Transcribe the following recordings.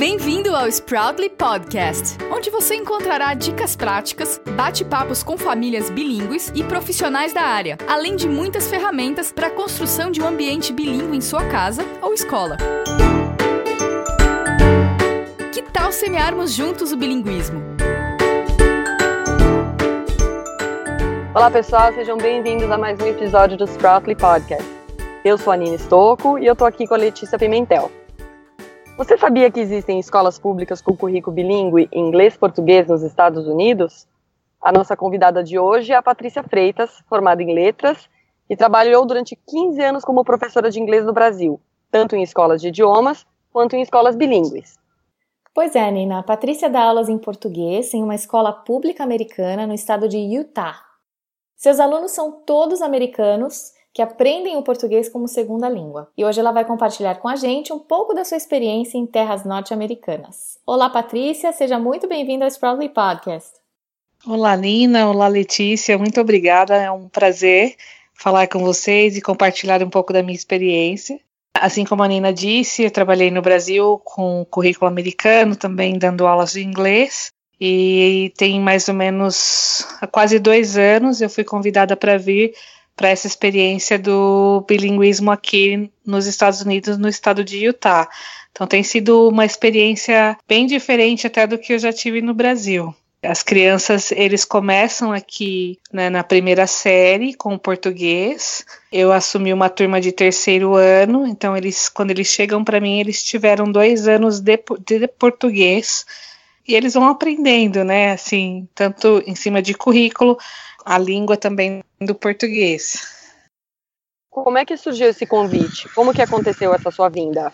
Bem-vindo ao Sproutly Podcast, onde você encontrará dicas práticas, bate-papos com famílias bilíngues e profissionais da área, além de muitas ferramentas para a construção de um ambiente bilíngue em sua casa ou escola. Que tal semearmos juntos o bilinguismo? Olá pessoal, sejam bem-vindos a mais um episódio do Sproutly Podcast. Eu sou a Nina Stocco e eu tô aqui com a Letícia Pimentel. Você sabia que existem escolas públicas com currículo bilíngue inglês-português nos Estados Unidos? A nossa convidada de hoje é a Patrícia Freitas, formada em letras e trabalhou durante 15 anos como professora de inglês no Brasil, tanto em escolas de idiomas quanto em escolas bilíngues. Pois é, Nina. A Patrícia dá aulas em português em uma escola pública americana no estado de Utah. Seus alunos são todos americanos que aprendem o português como segunda língua. E hoje ela vai compartilhar com a gente um pouco da sua experiência em terras norte-americanas. Olá, Patrícia, seja muito bem-vinda ao Sproutly Podcast. Olá, Nina. Olá, Letícia. Muito obrigada. É um prazer falar com vocês e compartilhar um pouco da minha experiência. Assim como a Nina disse, eu trabalhei no Brasil com currículo americano, também dando aulas de inglês. E tem mais ou menos quase dois anos eu fui convidada para vir para essa experiência do bilinguismo aqui nos Estados Unidos, no estado de Utah. Então tem sido uma experiência bem diferente até do que eu já tive no Brasil. As crianças, eles começam aqui né, na primeira série com português. Eu assumi uma turma de terceiro ano, então eles, quando eles chegam para mim, eles tiveram dois anos de, de português e eles vão aprendendo, né? Assim, tanto em cima de currículo, a língua também do português. Como é que surgiu esse convite? Como que aconteceu essa sua vinda?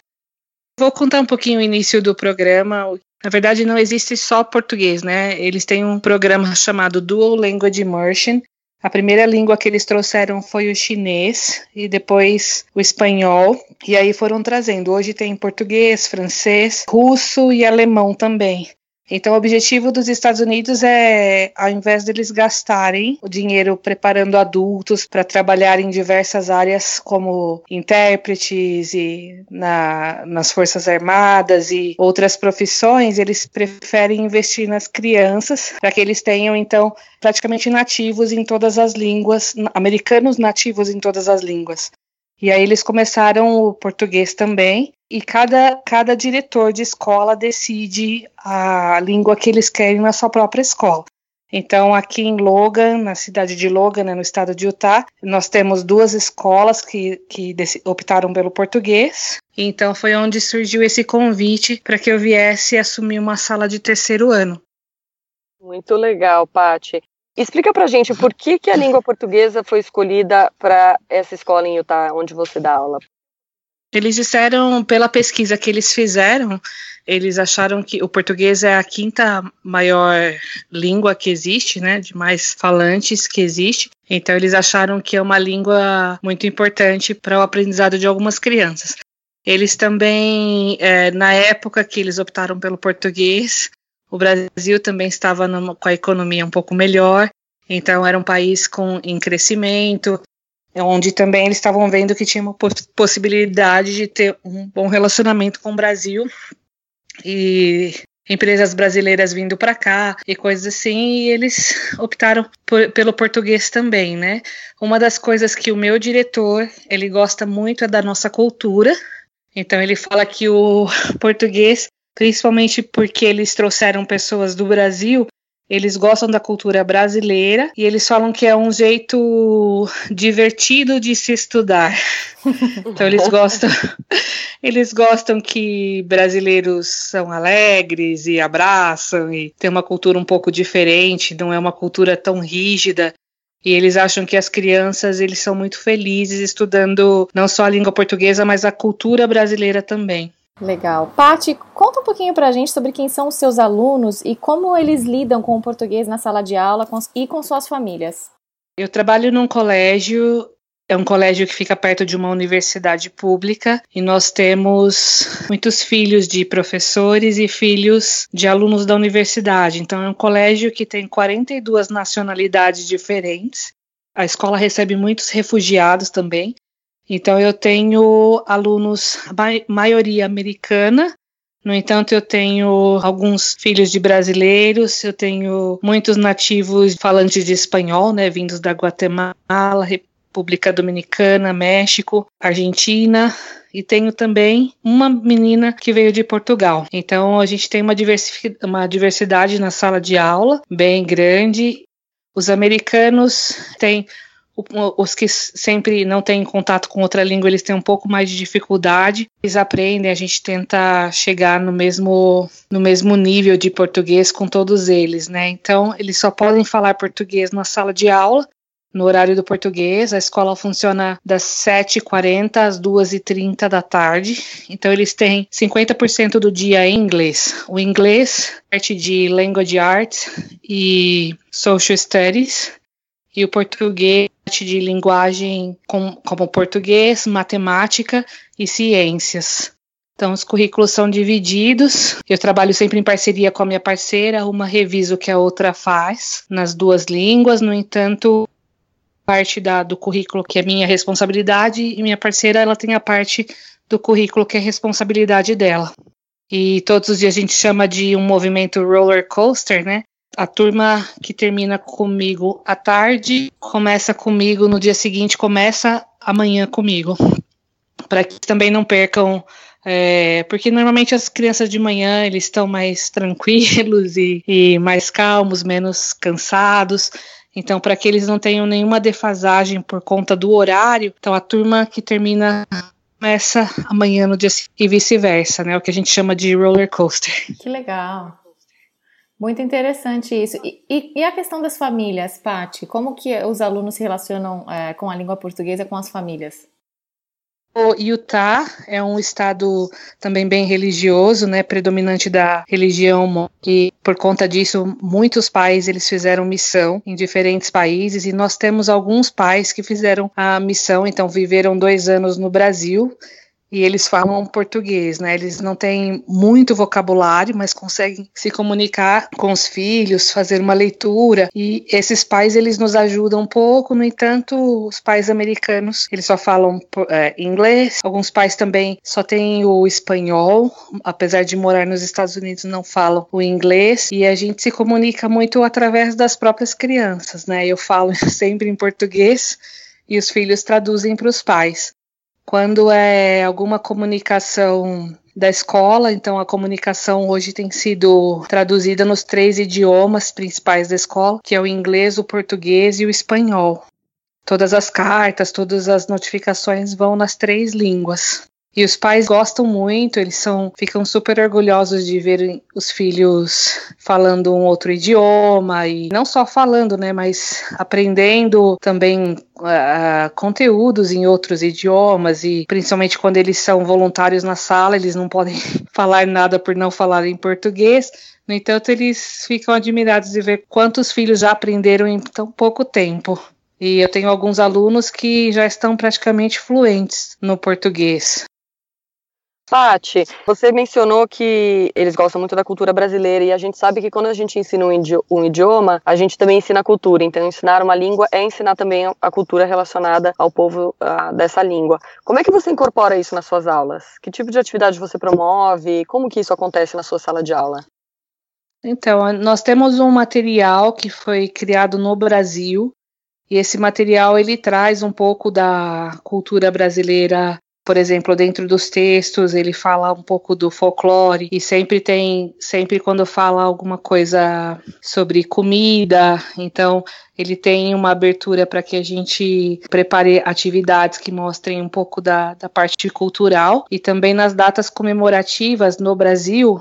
Vou contar um pouquinho o início do programa. Na verdade, não existe só português, né? Eles têm um programa chamado Dual Language Immersion. A primeira língua que eles trouxeram foi o chinês e depois o espanhol. E aí foram trazendo. Hoje tem português, francês, russo e alemão também. Então, o objetivo dos Estados Unidos é, ao invés deles gastarem o dinheiro preparando adultos para trabalhar em diversas áreas, como intérpretes e na, nas Forças Armadas e outras profissões, eles preferem investir nas crianças para que eles tenham, então, praticamente nativos em todas as línguas, americanos nativos em todas as línguas. E aí eles começaram o português também, e cada, cada diretor de escola decide a língua que eles querem na sua própria escola. Então, aqui em Logan, na cidade de Logan, né, no estado de Utah, nós temos duas escolas que, que optaram pelo português. Então, foi onde surgiu esse convite para que eu viesse assumir uma sala de terceiro ano. Muito legal, Pati. Explica pra gente por que, que a língua portuguesa foi escolhida para essa escola em Utah, onde você dá aula. Eles disseram, pela pesquisa que eles fizeram, eles acharam que o português é a quinta maior língua que existe, né, de mais falantes que existe. Então, eles acharam que é uma língua muito importante para o aprendizado de algumas crianças. Eles também, é, na época que eles optaram pelo português, o Brasil também estava numa, com a economia um pouco melhor, então era um país com, em crescimento, onde também eles estavam vendo que tinha uma possibilidade de ter um bom relacionamento com o Brasil e empresas brasileiras vindo para cá e coisas assim, e eles optaram por, pelo português também, né? Uma das coisas que o meu diretor, ele gosta muito é da nossa cultura, então ele fala que o português principalmente porque eles trouxeram pessoas do Brasil. Eles gostam da cultura brasileira e eles falam que é um jeito divertido de se estudar. então eles gostam, eles gostam que brasileiros são alegres e abraçam e tem uma cultura um pouco diferente, não é uma cultura tão rígida. E eles acham que as crianças eles são muito felizes estudando não só a língua portuguesa, mas a cultura brasileira também. Legal. Pati, conta um pouquinho pra gente sobre quem são os seus alunos e como eles lidam com o português na sala de aula e com suas famílias. Eu trabalho num colégio, é um colégio que fica perto de uma universidade pública e nós temos muitos filhos de professores e filhos de alunos da universidade. Então é um colégio que tem 42 nacionalidades diferentes. A escola recebe muitos refugiados também. Então, eu tenho alunos, maioria americana, No entanto, eu tenho alguns filhos de brasileiros, eu tenho muitos nativos falantes de espanhol, né, vindos da Guatemala, República Dominicana, México, Argentina, e tenho também uma menina que veio de Portugal. Então a gente tem uma, uma diversidade na sala de aula bem grande. Os americanos têm os que sempre não têm contato com outra língua, eles têm um pouco mais de dificuldade. Eles aprendem, a gente tenta chegar no mesmo, no mesmo nível de português com todos eles, né? Então, eles só podem falar português na sala de aula, no horário do português. A escola funciona das 7h40 às 2h30 da tarde. Então, eles têm 50% do dia em inglês. O inglês, parte de Language Arts e Social Studies e o português de linguagem com, como português, matemática e ciências. Então, os currículos são divididos. Eu trabalho sempre em parceria com a minha parceira, uma reviso que a outra faz nas duas línguas. No entanto, parte da, do currículo que é minha responsabilidade e minha parceira ela tem a parte do currículo que é responsabilidade dela. E todos os dias a gente chama de um movimento roller coaster, né? A turma que termina comigo à tarde começa comigo no dia seguinte, começa amanhã comigo. Para que também não percam é, porque normalmente as crianças de manhã eles estão mais tranquilos e, e, mais calmos, menos cansados. Então, para que eles não tenham nenhuma defasagem por conta do horário, então a turma que termina começa amanhã no dia e vice-versa, né? O que a gente chama de roller coaster. Que legal. Muito interessante isso. E, e, e, a questão das famílias, Pati? Como que os alunos se relacionam é, com a língua portuguesa com as famílias? O Utah é um estado também bem religioso, né, predominante da religião e por conta disso muitos pais eles fizeram missão em diferentes países e nós temos alguns pais que fizeram a missão, então viveram dois anos no Brasil e eles falam português, né? Eles não têm muito vocabulário, mas conseguem se comunicar com os filhos, fazer uma leitura. E esses pais eles nos ajudam um pouco. No entanto, os pais americanos eles só falam é, inglês. Alguns pais também só têm o espanhol, apesar de morar nos Estados Unidos não falam o inglês. E a gente se comunica muito através das próprias crianças, né? Eu falo sempre em português e os filhos traduzem para os pais. Quando é alguma comunicação da escola, então a comunicação hoje tem sido traduzida nos três idiomas principais da escola, que é o inglês, o português e o espanhol. Todas as cartas, todas as notificações vão nas três línguas. E os pais gostam muito, eles são, ficam super orgulhosos de ver os filhos falando um outro idioma e não só falando, né, mas aprendendo também uh, conteúdos em outros idiomas e principalmente quando eles são voluntários na sala, eles não podem falar nada por não falar em português. No entanto, eles ficam admirados de ver quantos filhos já aprenderam em tão pouco tempo. E eu tenho alguns alunos que já estão praticamente fluentes no português. Pati, você mencionou que eles gostam muito da cultura brasileira e a gente sabe que quando a gente ensina um idioma, a gente também ensina a cultura. Então, ensinar uma língua é ensinar também a cultura relacionada ao povo uh, dessa língua. Como é que você incorpora isso nas suas aulas? Que tipo de atividade você promove? Como que isso acontece na sua sala de aula? Então, nós temos um material que foi criado no Brasil e esse material ele traz um pouco da cultura brasileira por exemplo, dentro dos textos, ele fala um pouco do folclore e sempre tem, sempre quando fala alguma coisa sobre comida, então ele tem uma abertura para que a gente prepare atividades que mostrem um pouco da, da parte cultural e também nas datas comemorativas no Brasil.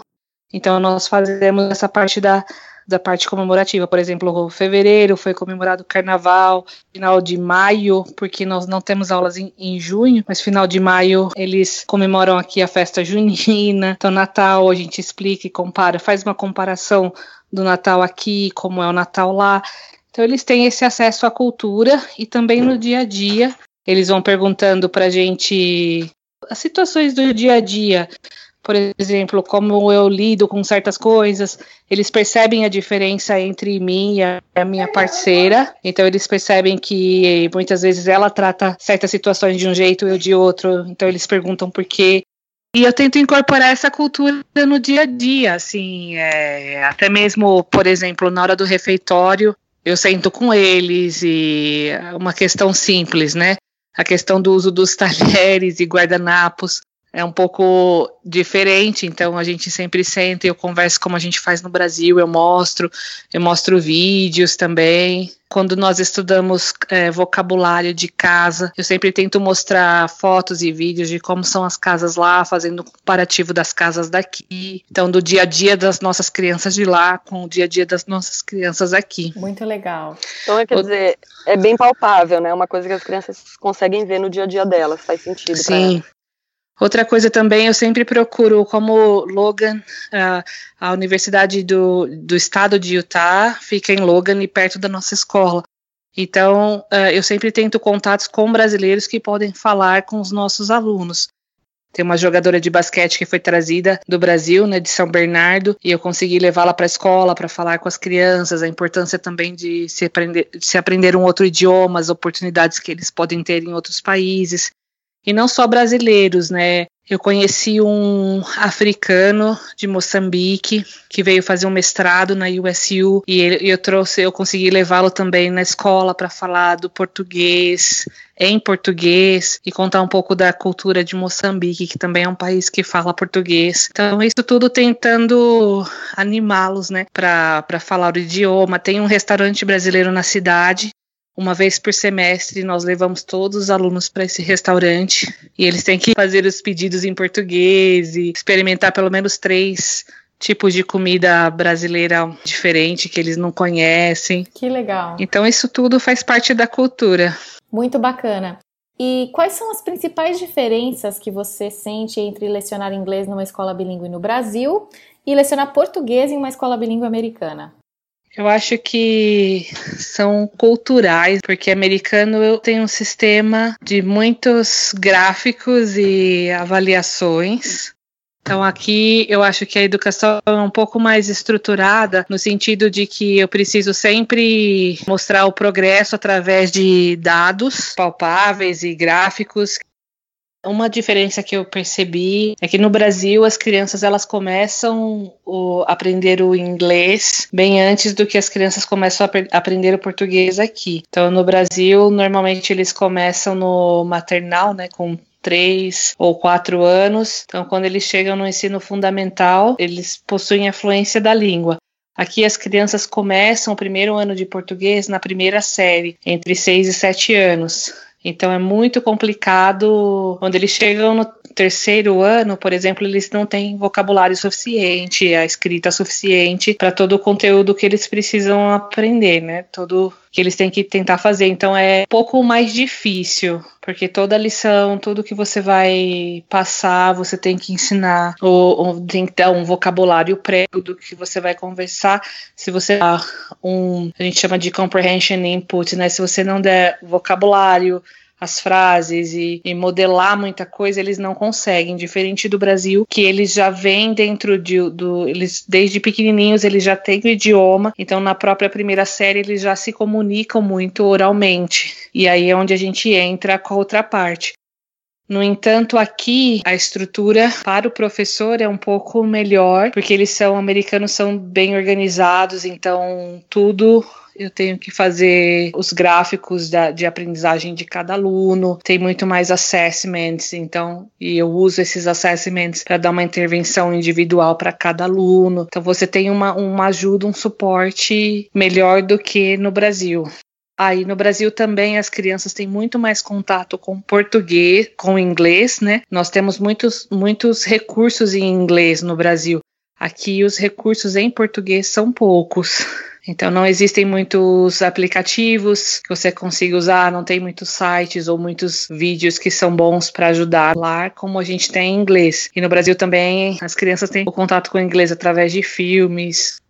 Então, nós fazemos essa parte da, da parte comemorativa. Por exemplo, fevereiro foi comemorado o carnaval, final de maio, porque nós não temos aulas em, em, junho, mas final de maio eles comemoram aqui a festa junina. Então, Natal a gente explica e compara, faz uma comparação do Natal aqui, como é o Natal lá. Então, eles têm esse acesso à cultura e também no dia a dia. Eles vão perguntando para gente as situações do dia a dia por exemplo, como eu lido com certas coisas, eles percebem a diferença entre mim e a minha parceira, então eles percebem que muitas vezes ela trata certas situações de um jeito, eu de outro, então eles perguntam por quê. E eu tento incorporar essa cultura no dia a dia, assim, é, até mesmo, por exemplo, na hora do refeitório, eu sento com eles e é uma questão simples, né? A questão do uso dos talheres e guardanapos é um pouco diferente, então a gente sempre senta e eu converso como a gente faz no Brasil, eu mostro, eu mostro vídeos também. Quando nós estudamos é, vocabulário de casa, eu sempre tento mostrar fotos e vídeos de como são as casas lá, fazendo um comparativo das casas daqui. Então, do dia a dia das nossas crianças de lá com o dia a dia das nossas crianças aqui. Muito legal. Então, quer o... dizer, é bem palpável, né? Uma coisa que as crianças conseguem ver no dia a dia delas, faz sentido. Sim. Outra coisa também, eu sempre procuro, como Logan, a, Universidade do, do Estado de Utah fica em Logan e perto da nossa escola. Então, uh, eu sempre tento contatos com brasileiros que podem falar com os nossos alunos. Tem uma jogadora de basquete que foi trazida do Brasil, né, de São Bernardo, e eu consegui levá-la para a escola para falar com as crianças, a importância também de se aprender, de se aprender um outro idioma, as oportunidades que eles podem ter em outros países e não só brasileiros, né? Eu conheci um africano de Moçambique que veio fazer um mestrado na USU e ele, eu trouxe, eu consegui levá-lo também na escola para falar do português, em português e contar um pouco da cultura de Moçambique, que também é um país que fala português. Então, isso tudo tentando animá-los, né, para falar o idioma. Tem um restaurante brasileiro na cidade uma vez por semestre, nós levamos todos os alunos para esse restaurante e eles têm que fazer os pedidos em português e experimentar pelo menos três tipos de comida brasileira diferente que eles não conhecem. Que legal. Então, isso tudo faz parte da cultura. Muito bacana. E quais são as principais diferenças que você sente entre lecionar inglês numa escola bilíngue no Brasil e lecionar português em uma escola bilíngue americana? Eu acho que são culturais, porque americano tem um sistema de muitos gráficos e avaliações. Então aqui eu acho que a educação é um pouco mais estruturada no sentido de que eu preciso sempre mostrar o progresso através de dados palpáveis e gráficos uma diferença que eu percebi é que no Brasil as crianças elas começam a aprender o inglês bem antes do que as crianças começam a aprender o português aqui. Então no Brasil normalmente eles começam no maternal, né, com três ou quatro anos. Então, quando eles chegam no ensino fundamental, eles possuem a fluência da língua. Aqui as crianças começam o primeiro ano de português na primeira série, entre seis e sete anos. Então é muito complicado. Quando eles chegam no terceiro ano, por exemplo, eles não têm vocabulário suficiente, a escrita suficiente para todo o conteúdo que eles precisam aprender, né? Todo que eles têm que tentar fazer. Então é um pouco mais difícil, porque toda lição, tudo que você vai passar, você tem que ensinar, ou, ou tem que dar um vocabulário prévio do que você vai conversar. Se você dá um, a gente chama de comprehension input, né? Se você não der vocabulário, as frases e, e, modelar muita coisa, eles não conseguem. Diferente do Brasil, que eles já vêm dentro de, do. Eles, desde pequenininhos, eles já têm o idioma, então na própria primeira série eles já se comunicam muito oralmente. E aí é onde a gente entra com a outra parte. No entanto, aqui a estrutura para o professor é um pouco melhor, porque eles são americanos, são bem organizados, então tudo eu tenho que fazer os gráficos da, de aprendizagem de cada aluno, tem muito mais assessments, então, e eu uso esses assessments para dar uma intervenção individual para cada aluno. Então, você tem uma, uma ajuda, um suporte melhor do que no Brasil. Aí no Brasil também as crianças têm muito mais contato com português, com inglês, né? Nós temos muitos, muitos recursos em inglês no Brasil. Aqui os recursos em português são poucos. Então não existem muitos aplicativos que você consiga usar, não tem muitos sites ou muitos vídeos que são bons para ajudar lá, como a gente tem em inglês. E no Brasil também as crianças têm o contato com o inglês através de filmes,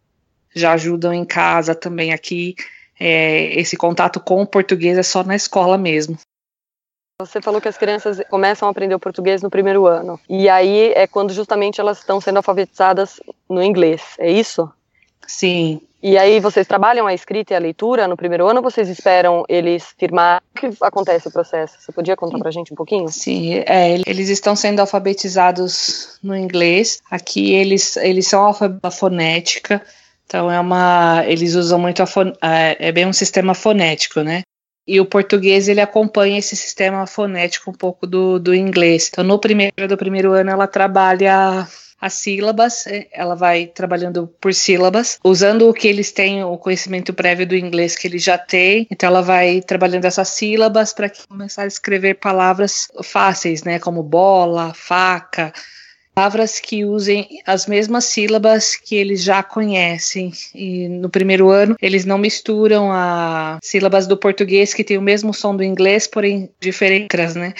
já ajudam em casa também aqui. É, esse contato com o português é só na escola mesmo. Você falou que as crianças começam a aprender o português no primeiro ano. E aí é quando justamente elas estão sendo alfabetizadas no inglês, é isso? Sim. E aí vocês trabalham a escrita e a leitura no primeiro ano ou vocês esperam eles firmar? O que acontece o processo? Você podia contar pra gente um pouquinho? Sim, é, eles estão sendo alfabetizados no inglês. Aqui eles, eles são alfabetizados fonética. Então é uma, eles usam muito a fon, é, é bem um sistema fonético, né? E o português ele acompanha esse sistema fonético um pouco do, do inglês. Então no primeiro do primeiro ano ela trabalha as sílabas, é, ela vai trabalhando por sílabas, usando o que eles têm, o conhecimento prévio do inglês que eles já têm. Então ela vai trabalhando essas sílabas para começar a escrever palavras fáceis, né, como bola, faca, palavras que usem as mesmas sílabas que eles já conhecem. E no primeiro ano, eles não misturam as sílabas do português que tem o mesmo som do inglês, porém diferentes, né?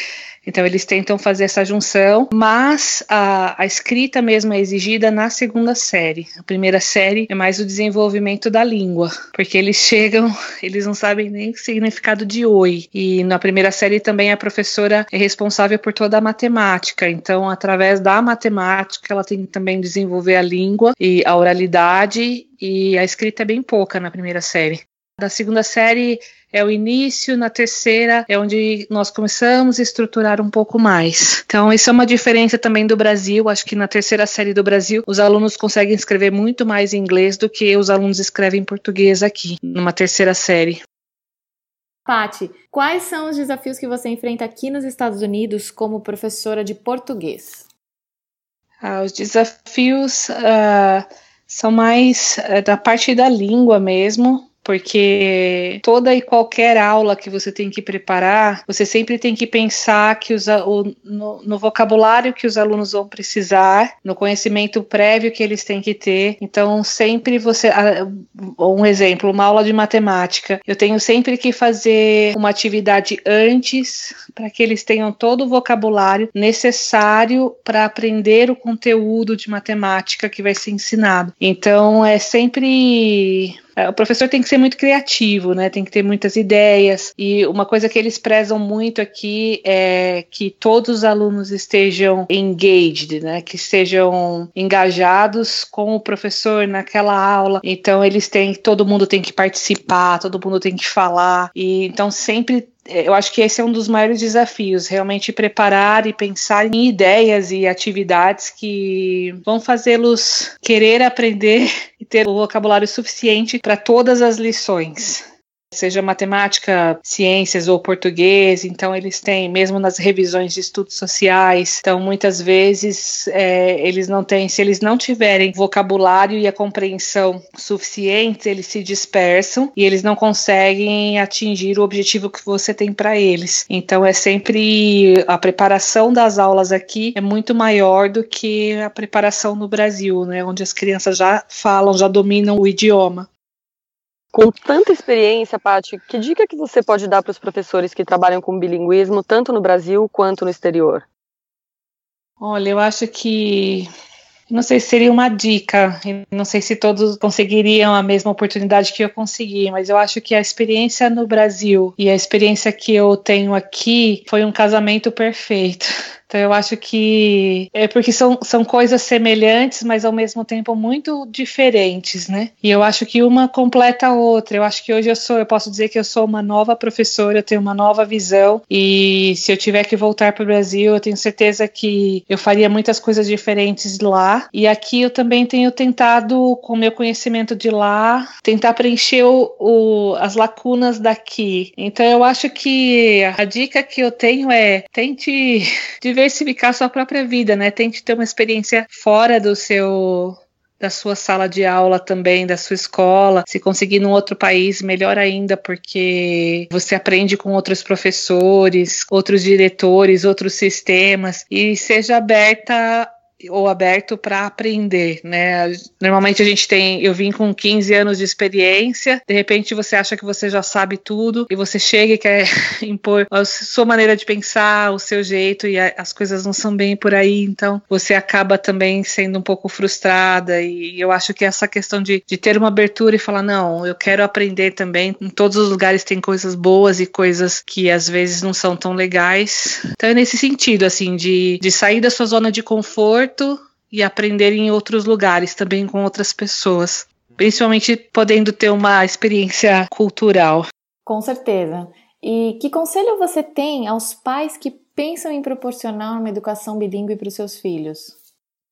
Então eles tentam fazer essa junção, mas a, a, escrita mesmo é exigida na segunda série. A primeira série é mais o desenvolvimento da língua, porque eles chegam, eles não sabem nem o significado de oi. E na primeira série também a professora é responsável por toda a matemática. Então, através da matemática, ela tem que também desenvolver a língua e a oralidade e a escrita é bem pouca na primeira série. Da segunda série é o início, na terceira é onde nós começamos a estruturar um pouco mais. Então, isso é uma diferença também do Brasil. Acho que na terceira série do Brasil, os alunos conseguem escrever muito mais em inglês do que os alunos escrevem em português aqui, numa terceira série. Pati, quais são os desafios que você enfrenta aqui nos Estados Unidos como professora de português? Ah, os desafios uh, são mais uh, da parte da língua mesmo, porque toda e qualquer aula que você tem que preparar, você sempre tem que pensar que os, o, no, no, vocabulário que os alunos vão precisar, no conhecimento prévio que eles têm que ter. Então, sempre você. Um exemplo, uma aula de matemática. Eu tenho sempre que fazer uma atividade antes para que eles tenham todo o vocabulário necessário para aprender o conteúdo de matemática que vai ser ensinado. Então, é sempre o professor tem que ser muito criativo, né? Tem que ter muitas ideias. E uma coisa que eles prezam muito aqui é que todos os alunos estejam engaged, né? Que estejam engajados com o professor naquela aula. Então eles têm, todo mundo tem que participar, todo mundo tem que falar. E então sempre eu acho que esse é um dos maiores desafios, realmente preparar e pensar em ideias e atividades que vão fazê-los querer aprender e ter o vocabulário suficiente para todas as lições seja matemática, ciências ou português, então eles têm, mesmo nas revisões de estudos sociais, então muitas vezes é, eles não têm, se eles não tiverem vocabulário e a compreensão suficientes, eles se dispersam e eles não conseguem atingir o objetivo que você tem para eles. Então é sempre a preparação das aulas aqui é muito maior do que a preparação no Brasil, né, onde as crianças já falam, já dominam o idioma. Com tanta experiência, Paty, que dica que você pode dar para os professores que trabalham com bilinguismo, tanto no Brasil quanto no exterior? Olha, eu acho que não sei se seria uma dica, não sei se todos conseguiriam a mesma oportunidade que eu consegui, mas eu acho que a experiência no Brasil e a experiência que eu tenho aqui foi um casamento perfeito. Então eu acho que é porque são, são coisas semelhantes, mas ao mesmo tempo muito diferentes, né? E eu acho que uma completa a outra. Eu acho que hoje eu sou, eu posso dizer que eu sou uma nova professora, eu tenho uma nova visão e se eu tiver que voltar para o Brasil, eu tenho certeza que eu faria muitas coisas diferentes lá. E aqui eu também tenho tentado, com o meu conhecimento de lá, tentar preencher o, o, as lacunas daqui. Então eu acho que a dica que eu tenho é tente diversificar sua própria vida, né? Tente ter uma experiência fora do seu da sua sala de aula também, da sua escola. Se conseguir num outro país, melhor ainda, porque você aprende com outros professores, outros diretores, outros sistemas e seja aberta ou aberto para aprender, né? Normalmente a gente tem, eu vim com 15 anos de experiência, de repente você acha que você já sabe tudo e você chega e quer impor a sua maneira de pensar, o seu jeito e a, as coisas não são bem por aí, então você acaba também sendo um pouco frustrada e eu acho que essa questão de, de ter uma abertura e falar, não, eu quero aprender também, em todos os lugares tem coisas boas e coisas que às vezes não são tão legais, então é nesse sentido, assim, de, de sair da sua zona de conforto e aprender em outros lugares também com outras pessoas. principalmente podendo ter uma experiência cultural. Com certeza. E que conselho você tem aos pais que pensam em proporcionar uma educação bilíngue para os seus filhos?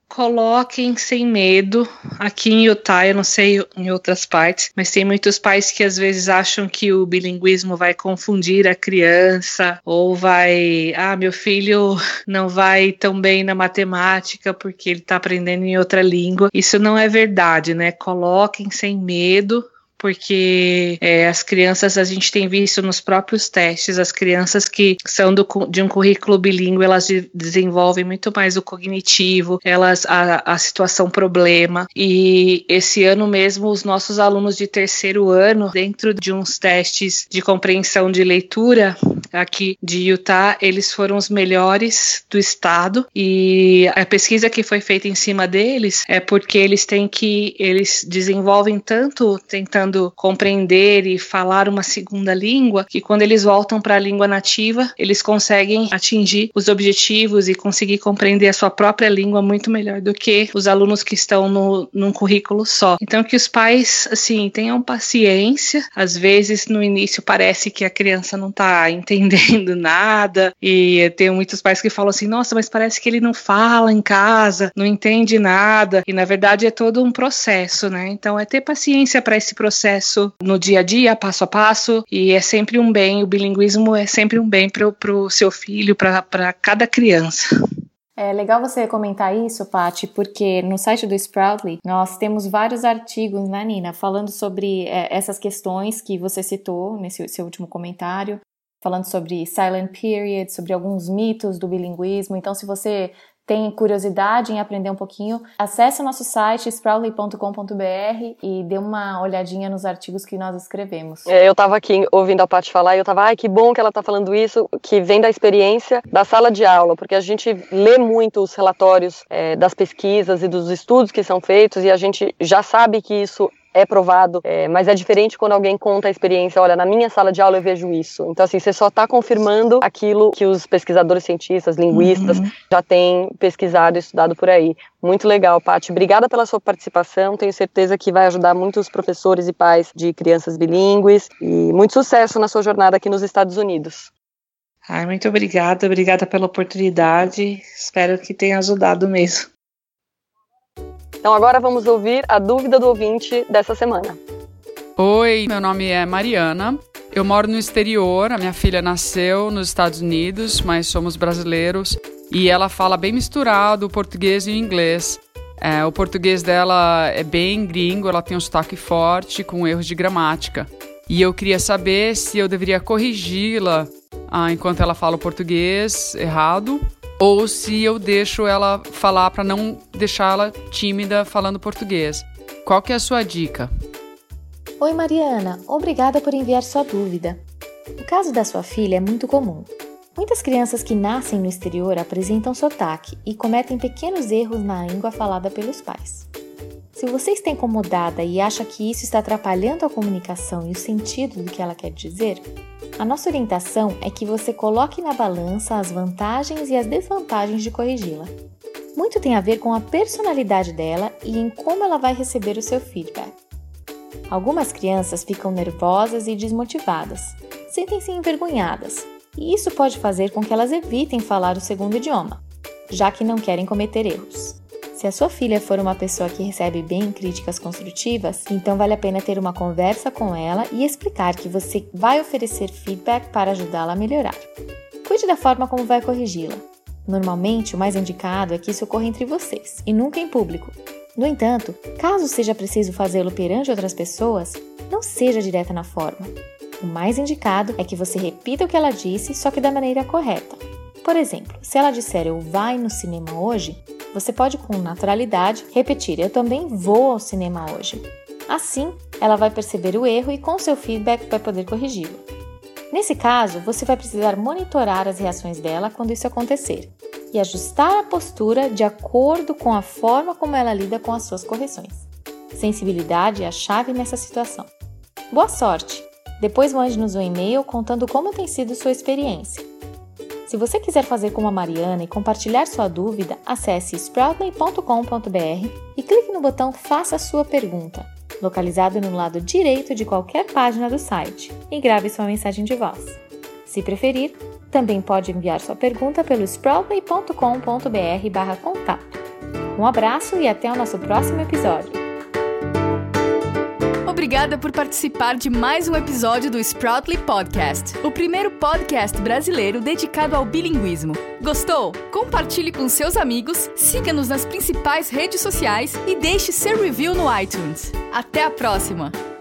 Coloquem sem medo. Aqui em Utah, eu não sei em outras partes, mas tem muitos pais que às vezes acham que o bilinguismo vai confundir a criança ou vai, ah, meu filho não vai tão bem na matemática porque ele está aprendendo em outra língua. Isso não é verdade, né? Coloquem sem medo porque é, as crianças, a gente tem visto nos próprios testes, as crianças que são do, de um currículo bilíngue, elas de, desenvolvem muito mais o cognitivo, elas a, a situação problema. E esse ano mesmo, os nossos alunos de terceiro ano, dentro de uns testes de compreensão de leitura aqui de Utah, eles foram os melhores do estado. E a pesquisa que foi feita em cima deles é porque eles têm que, eles desenvolvem tanto tentando tentando compreender e falar uma segunda língua, que quando eles voltam para a língua nativa, eles conseguem atingir os objetivos e conseguir compreender a sua própria língua muito melhor do que os alunos que estão no, num currículo só. Então que os pais, assim, tenham paciência. Às vezes no início parece que a criança não está entendendo nada e tem muitos pais que falam assim: "Nossa, mas parece que ele não fala em casa, não entende nada". E na verdade é todo um processo, né? Então é ter paciência para esse processo processo no dia a dia, passo a passo, e é sempre um bem, o bilinguismo é sempre um bem para o seu filho, para cada criança. É legal você comentar isso, Pati, porque no site do Sproutly nós temos vários artigos, né, Nina, falando sobre é, essas questões que você citou nesse seu último comentário, falando sobre silent period, sobre alguns mitos do bilinguismo. Então, se você tem curiosidade em aprender um pouquinho, acesse o nosso site sproutley.com.br e dê uma olhadinha nos artigos que nós escrevemos. É, eu estava aqui ouvindo a Paty falar e eu estava, ai, que bom que ela está falando isso, que vem da experiência da sala de aula, porque a gente lê muito os relatórios é, das pesquisas e dos estudos que são feitos e a gente já sabe que isso é provado, é, mas é diferente quando alguém conta a experiência. Olha, na minha sala de aula eu vejo isso. Então, assim, você só está confirmando aquilo que os pesquisadores cientistas, linguistas, uhum. já têm pesquisado e estudado por aí. Muito legal, Paty. Obrigada pela sua participação. Tenho certeza que vai ajudar muitos professores e pais de crianças bilíngues. E muito sucesso na sua jornada aqui nos Estados Unidos. Ai, muito obrigada, obrigada pela oportunidade. Espero que tenha ajudado mesmo. Então agora vamos ouvir a dúvida do ouvinte dessa semana. Oi, meu nome é Mariana. Eu moro no exterior, a minha filha nasceu nos Estados Unidos, mas somos brasileiros e ela fala bem misturado o português e o inglês. É, o português dela é bem gringo, ela tem um sotaque forte com erros de gramática. E eu queria saber se eu deveria corrigi-la ah, enquanto ela fala o português errado ou se eu deixo ela falar para não deixá-la tímida falando português. Qual que é a sua dica? Oi Mariana, obrigada por enviar sua dúvida. O caso da sua filha é muito comum. Muitas crianças que nascem no exterior apresentam sotaque e cometem pequenos erros na língua falada pelos pais. Se você está incomodada e acha que isso está atrapalhando a comunicação e o sentido do que ela quer dizer, a nossa orientação é que você coloque na balança as vantagens e as desvantagens de corrigi-la. Muito tem a ver com a personalidade dela e em como ela vai receber o seu feedback. Algumas crianças ficam nervosas e desmotivadas, sentem-se envergonhadas, e isso pode fazer com que elas evitem falar o segundo idioma, já que não querem cometer erros. Se a sua filha for uma pessoa que recebe bem críticas construtivas, então vale a pena ter uma conversa com ela e explicar que você vai oferecer feedback para ajudá-la a melhorar. Cuide da forma como vai corrigi-la. Normalmente, o mais indicado é que isso ocorra entre vocês e nunca em público. No entanto, caso seja preciso fazê-lo perante outras pessoas, não seja direta na forma. O mais indicado é que você repita o que ela disse, só que da maneira correta. Por exemplo, se ela disser eu vai no cinema hoje, você pode com naturalidade repetir eu também vou ao cinema hoje. Assim, ela vai perceber o erro e com seu feedback vai poder corrigi-lo. Nesse caso, você vai precisar monitorar as reações dela quando isso acontecer e ajustar a postura de acordo com a forma como ela lida com as suas correções. Sensibilidade é a chave nessa situação. Boa sorte! Depois mande-nos um e-mail contando como tem sido sua experiência. Se você quiser fazer como a Mariana e compartilhar sua dúvida, acesse sproutly.com.br e clique no botão Faça sua pergunta. localizado no lado direito de qualquer página do site, e grave sua mensagem de voz. Se preferir, também pode enviar sua pergunta pelo sproutly.com.br/contato. Um abraço e até o nosso próximo episódio. Obrigada por participar de mais um episódio do Sproutly Podcast, o primeiro podcast brasileiro dedicado ao bilinguismo. Gostou? Compartilhe com seus amigos, siga-nos nas principais redes sociais e deixe seu review no iTunes. Até a próxima!